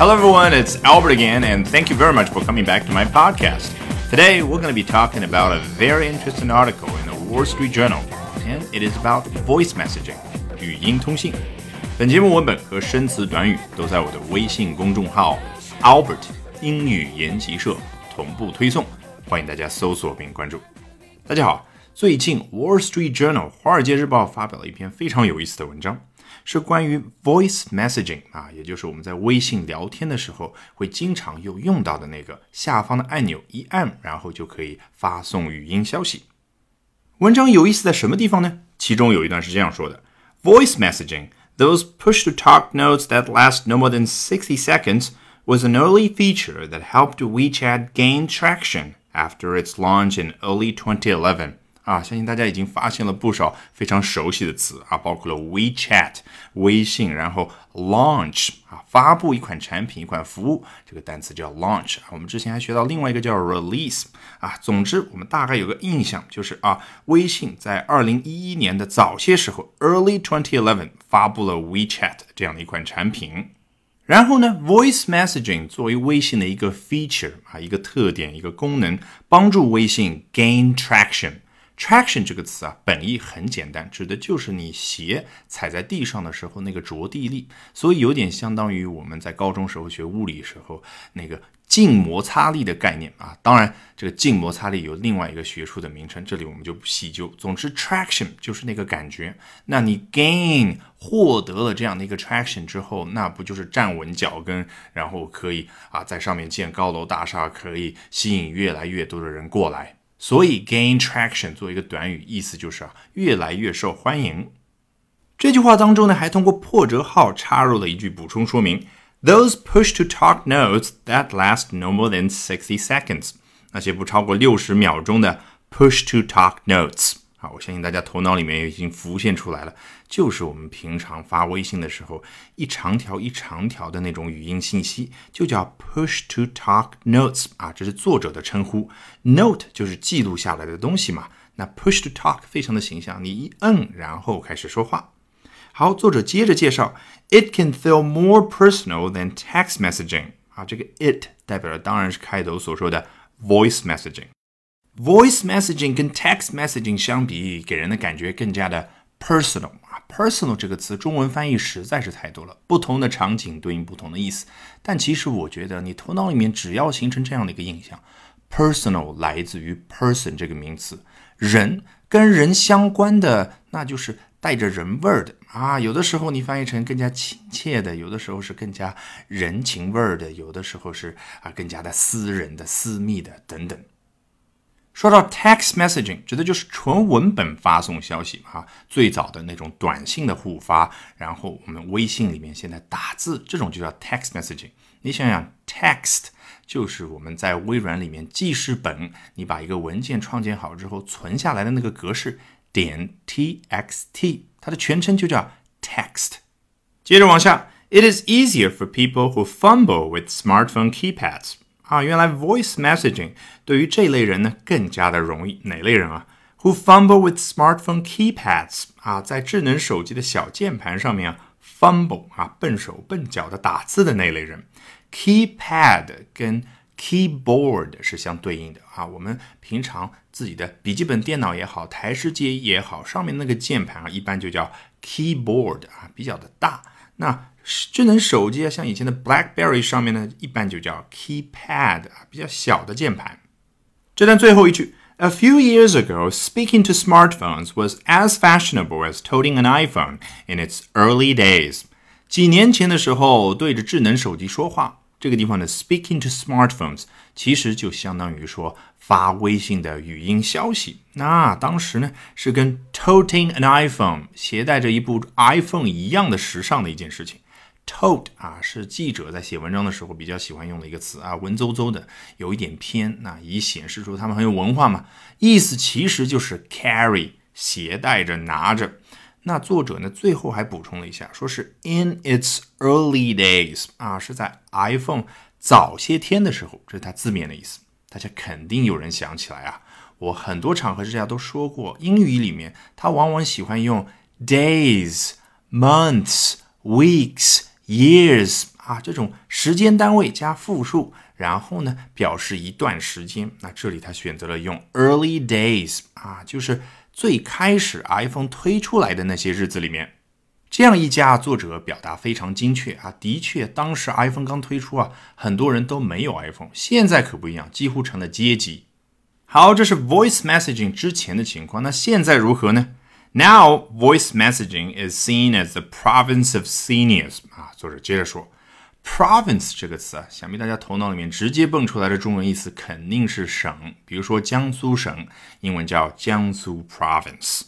Hello, everyone. It's Albert again, and thank you very much for coming back to my podcast. Today, we're going to be talking about a very interesting article in the Wall Street Journal, and it is about voice messaging 语音通信。本节目文本和生词短语都在我的微信公众号 Albert 英语研习社同步推送，欢迎大家搜索并关注。大家好，最近《Wall Street Journal》华尔街日报发表了一篇非常有意思的文章， 是关于 voice messaging 啊，也就是我们在微信聊天的时候会经常有用到的那个下方的按钮一按，然后就可以发送语音消息。文章有意思在什么地方呢？其中有一段是这样说的：Voice messaging, those push-to-talk notes that last no more than 60 seconds, was an early feature that helped WeChat gain traction after its launch in early 2011. 啊，相信大家已经发现了不少非常熟悉的词啊，包括了 WeChat 微信，然后 launch 啊，发布一款产品、一款服务，这个单词叫 launch 啊。我们之前还学到另外一个叫 release 啊。总之，我们大概有个印象，就是啊，微信在二零一一年的早些时候，early twenty eleven 发布了 WeChat 这样的一款产品。然后呢，voice messaging 作为微信的一个 feature 啊，一个特点、一个功能，帮助微信 gain traction。Traction 这个词啊，本意很简单，指的就是你鞋踩在地上的时候那个着地力，所以有点相当于我们在高中时候学物理时候那个静摩擦力的概念啊。当然，这个静摩擦力有另外一个学术的名称，这里我们就不细究。总之，traction 就是那个感觉。那你 gain 获得了这样的一个 traction 之后，那不就是站稳脚跟，然后可以啊在上面建高楼大厦，可以吸引越来越多的人过来。所以 gain traction 作为一个短语，意思就是啊，越来越受欢迎。这句话当中呢，还通过破折号插入了一句补充说明：those push-to-talk notes that last no more than sixty seconds，那些不超过六十秒钟的 push-to-talk notes。好，我相信大家头脑里面已经浮现出来了，就是我们平常发微信的时候，一长条一长条的那种语音信息，就叫 push to talk notes 啊，这是作者的称呼。note 就是记录下来的东西嘛，那 push to talk 非常的形象，你一摁，然后开始说话。好，作者接着介绍，it can feel more personal than text messaging 啊，这个 it 代表的当然是开头所说的 voice messaging。Voice messaging 跟 text messaging 相比，给人的感觉更加的 personal 啊。personal 这个词中文翻译实在是太多了，不同的场景对应不同的意思。但其实我觉得，你头脑里面只要形成这样的一个印象，personal 来自于 person 这个名词，人跟人相关的，那就是带着人味儿的啊。有的时候你翻译成更加亲切的，有的时候是更加人情味儿的，有的时候是啊更加的私人的、私密的等等。说到 text messaging，指的就是纯文本发送消息哈，最早的那种短信的互发，然后我们微信里面现在打字，这种就叫 text messaging。你想想，text 就是我们在微软里面记事本，你把一个文件创建好之后存下来的那个格式，点 txt，它的全称就叫 text。接着往下，it is easier for people who fumble with smartphone keypads。啊，原来 voice messaging 对于这类人呢更加的容易。哪类人啊？Who fumble with smartphone keypads 啊，在智能手机的小键盘上面啊，fumble 啊，笨手笨脚的打字的那类人。Keypad 跟 keyboard 是相对应的啊。我们平常自己的笔记本电脑也好，台式机也好，上面那个键盘啊，一般就叫 keyboard 啊，比较的大。那智能手机啊，像以前的 BlackBerry 上面呢，一般就叫 keypad 啊，比较小的键盘。这段最后一句，A few years ago, speaking to smartphones was as fashionable as toting an iPhone in its early days。几年前的时候，对着智能手机说话，这个地方的 speaking to smartphones 其实就相当于说发微信的语音消息。那当时呢，是跟 toting an iPhone 携带着一部 iPhone 一样的时尚的一件事情。tote 啊，是记者在写文章的时候比较喜欢用的一个词啊，文绉绉的，有一点偏，那以显示出他们很有文化嘛。意思其实就是 carry，携带着，拿着。那作者呢，最后还补充了一下，说是 in its early days 啊，是在 iPhone 早些天的时候，这是它字面的意思。大家肯定有人想起来啊，我很多场合之下都说过，英语里面它往往喜欢用 days、months、weeks。years 啊，这种时间单位加复数，然后呢表示一段时间。那这里他选择了用 early days 啊，就是最开始 iPhone 推出来的那些日子里面。这样一家作者表达非常精确啊，的确，当时 iPhone 刚推出啊，很多人都没有 iPhone，现在可不一样，几乎成了阶级。好，这是 voice messaging 之前的情况，那现在如何呢？Now, voice messaging is seen as the province of seniors. 啊，作者接着说，province 这个词啊，想必大家头脑里面直接蹦出来的中文意思肯定是省，比如说江苏省，英文叫江苏 province。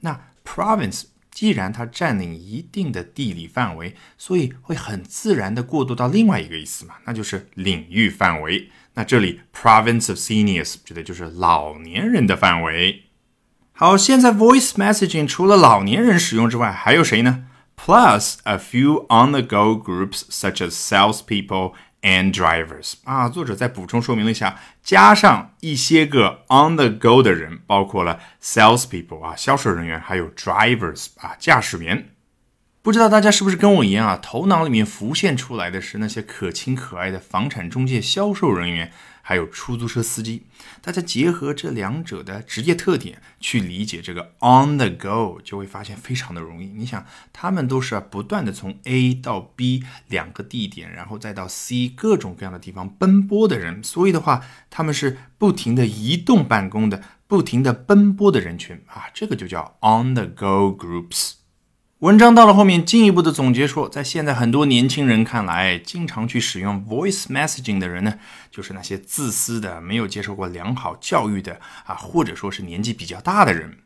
那 province 既然它占领一定的地理范围，所以会很自然的过渡到另外一个意思嘛，那就是领域范围。那这里 province of seniors 指的就是老年人的范围。好，现在 voice messaging 除了老年人使用之外，还有谁呢？Plus a few on-the-go groups such as salespeople and drivers。啊，作者再补充说明了一下，加上一些个 on-the-go 的人，包括了 salespeople 啊，销售人员，还有 drivers 啊，驾驶员。不知道大家是不是跟我一样啊？头脑里面浮现出来的是那些可亲可爱的房产中介销售人员，还有出租车司机。大家结合这两者的职业特点去理解这个 on the go，就会发现非常的容易。你想，他们都是不断的从 A 到 B 两个地点，然后再到 C 各种各样的地方奔波的人，所以的话，他们是不停的移动办公的，不停的奔波的人群啊，这个就叫 on the go groups。文章到了后面，进一步的总结说，在现在很多年轻人看来，经常去使用 voice messaging 的人呢，就是那些自私的、没有接受过良好教育的啊，或者说是年纪比较大的人。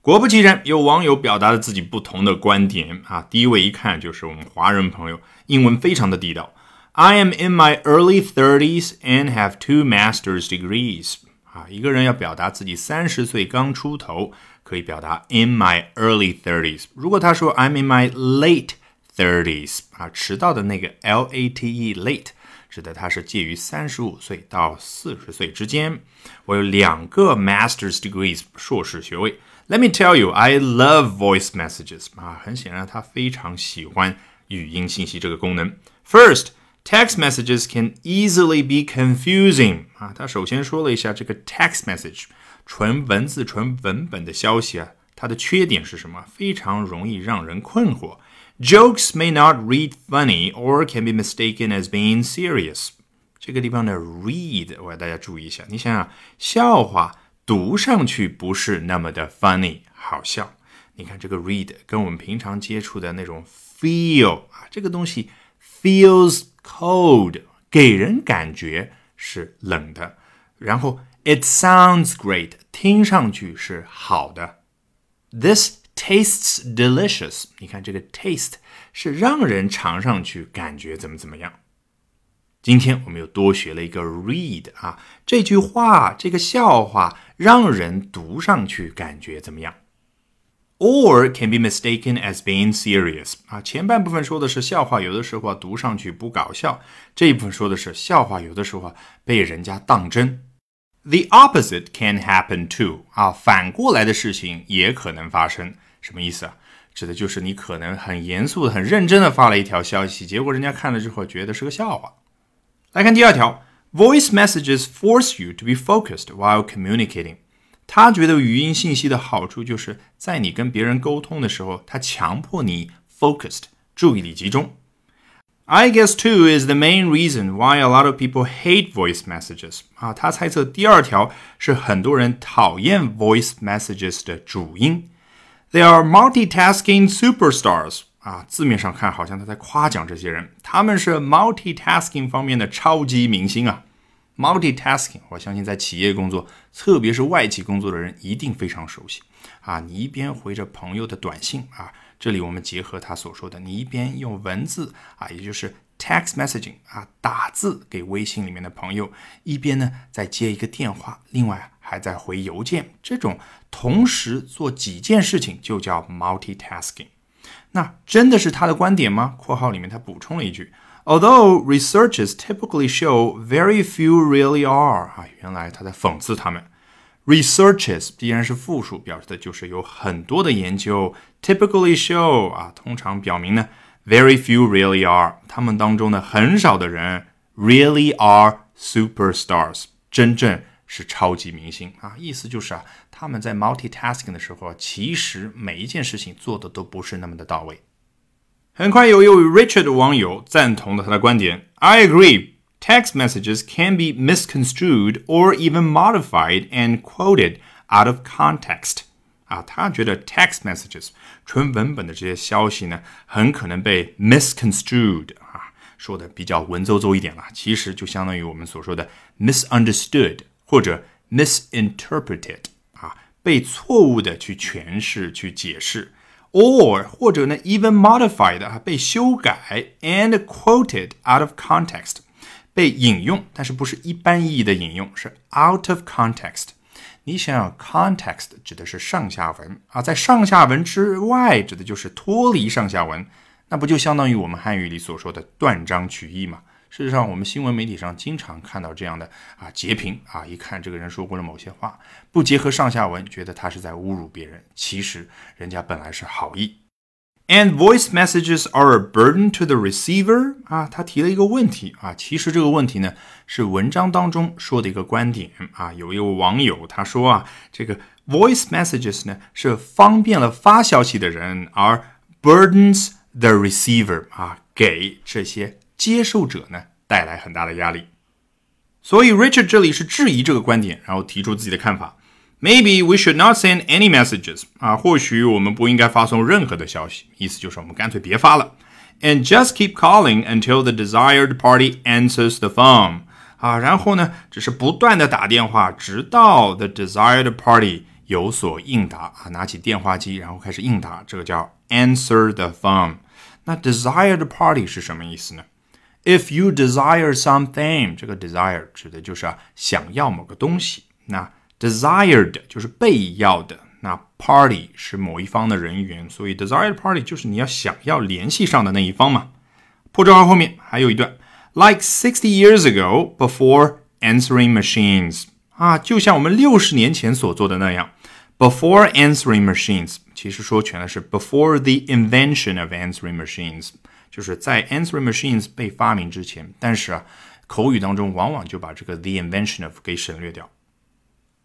果不其然，有网友表达了自己不同的观点啊。第一位一看就是我们华人朋友，英文非常的地道。I am in my early thirties and have two master's degrees。啊，一个人要表达自己三十岁刚出头。可以表达 in my early thirties。如果他说 I'm in my late thirties 啊，迟到的那个 L A T E late 指的他是介于三十五岁到四十岁之间。我有两个 master's degrees 硕士学位。Let me tell you, I love voice messages 啊，很显然他非常喜欢语音信息这个功能。First, text messages can easily be confusing 啊，他首先说了一下这个 text message。纯文字、纯文本的消息啊，它的缺点是什么？非常容易让人困惑。Jokes may not read funny or can be mistaken as being serious。这个地方的 read，我要大家注意一下。你想想，笑话读上去不是那么的 funny 好笑。你看这个 read 跟我们平常接触的那种 feel 啊，这个东西 feels cold，给人感觉是冷的。然后 It sounds great，听上去是好的。This tastes delicious，你看这个 taste 是让人尝上去感觉怎么怎么样。今天我们又多学了一个 read 啊，这句话这个笑话让人读上去感觉怎么样？Or can be mistaken as being serious 啊，前半部分说的是笑话，有的时候读上去不搞笑；这一部分说的是笑话，有的时候被人家当真。The opposite can happen too 啊，反过来的事情也可能发生。什么意思啊？指的就是你可能很严肃的、很认真的发了一条消息，结果人家看了之后觉得是个笑话。来看第二条，Voice messages force you to be focused while communicating。他觉得语音信息的好处就是在你跟别人沟通的时候，他强迫你 focused，注意力集中。I guess two is the main reason why a lot of people hate voice messages 啊，他猜测第二条是很多人讨厌 voice messages 的主因。They are multitasking superstars 啊，字面上看好像他在夸奖这些人，他们是 multitasking 方面的超级明星啊。multitasking，我相信在企业工作，特别是外企工作的人一定非常熟悉啊。你一边回着朋友的短信啊。这里我们结合他所说的，你一边用文字啊，也就是 text messaging 啊，打字给微信里面的朋友，一边呢再接一个电话，另外还在回邮件，这种同时做几件事情就叫 multitasking。那真的是他的观点吗？括号里面他补充了一句，Although researchers typically show very few really are 啊，原来他在讽刺他们。Researches 必然是复数，表示的就是有很多的研究。Typically show 啊，通常表明呢，very few really are，他们当中呢，很少的人 really are superstars，真正是超级明星啊。意思就是啊，他们在 multitasking 的时候，其实每一件事情做的都不是那么的到位。很快有一位 Richard 的网友赞同了他的观点，I agree。Text messages can be misconstrued or even modified and quoted out of context. 啊，他觉得 text messages 纯文本的这些消息呢，很可能被 misconstrued 啊，说的比较文绉绉一点了，其实就相当于我们所说的 misunderstood 或者 misinterpreted 啊，被错误的去诠释、去解释 ，or 或者呢 even modified 啊，被修改 and quoted out of context，被引用，但是不是一般意义的引用，是 out of context。你想想，context 指的是上下文啊，在上下文之外，指的就是脱离上下文，那不就相当于我们汉语里所说的断章取义吗？事实上，我们新闻媒体上经常看到这样的啊截屏啊，一看这个人说过了某些话，不结合上下文，觉得他是在侮辱别人，其实人家本来是好意。And voice messages are a burden to the receiver 啊，他提了一个问题啊，其实这个问题呢是文章当中说的一个观点啊。有一位网友他说啊，这个 voice messages 呢是方便了发消息的人，而 burdens the receiver 啊，给这些接受者呢带来很大的压力。所以 Richard 这里是质疑这个观点，然后提出自己的看法。Maybe we should not send any messages 啊，或许我们不应该发送任何的消息，意思就是我们干脆别发了。And just keep calling until the desired party answers the phone 啊，然后呢，只是不断的打电话，直到 the desired party 有所应答啊，拿起电话机，然后开始应答，这个叫 answer the phone。那 desired party 是什么意思呢 ？If you desire something，这个 desire 指的就是啊，想要某个东西。那 Desired 就是被要的，那 party 是某一方的人员，所以 desired party 就是你要想要联系上的那一方嘛。破折号后面还有一段，like sixty years ago before answering machines 啊，就像我们六十年前所做的那样，before answering machines 其实说全了是 before the invention of answering machines， 就是在 answering machines 被发明之前，但是啊，口语当中往往就把这个 the invention of 给省略掉。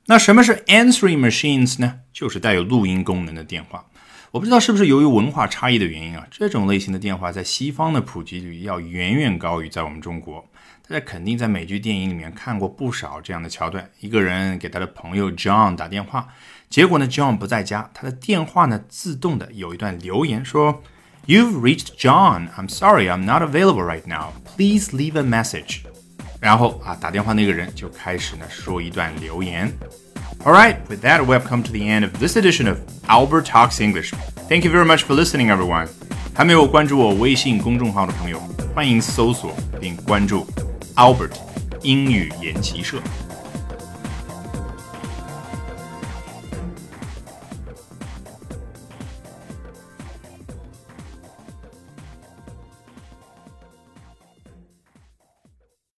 那什么是 answering machines 呢？就是带有录音功能的电话。我不知道是不是由于文化差异的原因啊，这种类型的电话在西方的普及率要远远高于在我们中国。大家肯定在美剧、电影里面看过不少这样的桥段：一个人给他的朋友 John 打电话，结果呢，John 不在家，他的电话呢自动的有一段留言说 ：“You've reached John. I'm sorry, I'm not available right now. Please leave a message.” 然后啊，打电话那个人就开始呢说一段留言。All right, with that, we have come to the end of this edition of Albert Talks English. Thank you very much for listening, everyone. 还没有关注我微信公众号的朋友，欢迎搜索并关注 Albert 英语研习社。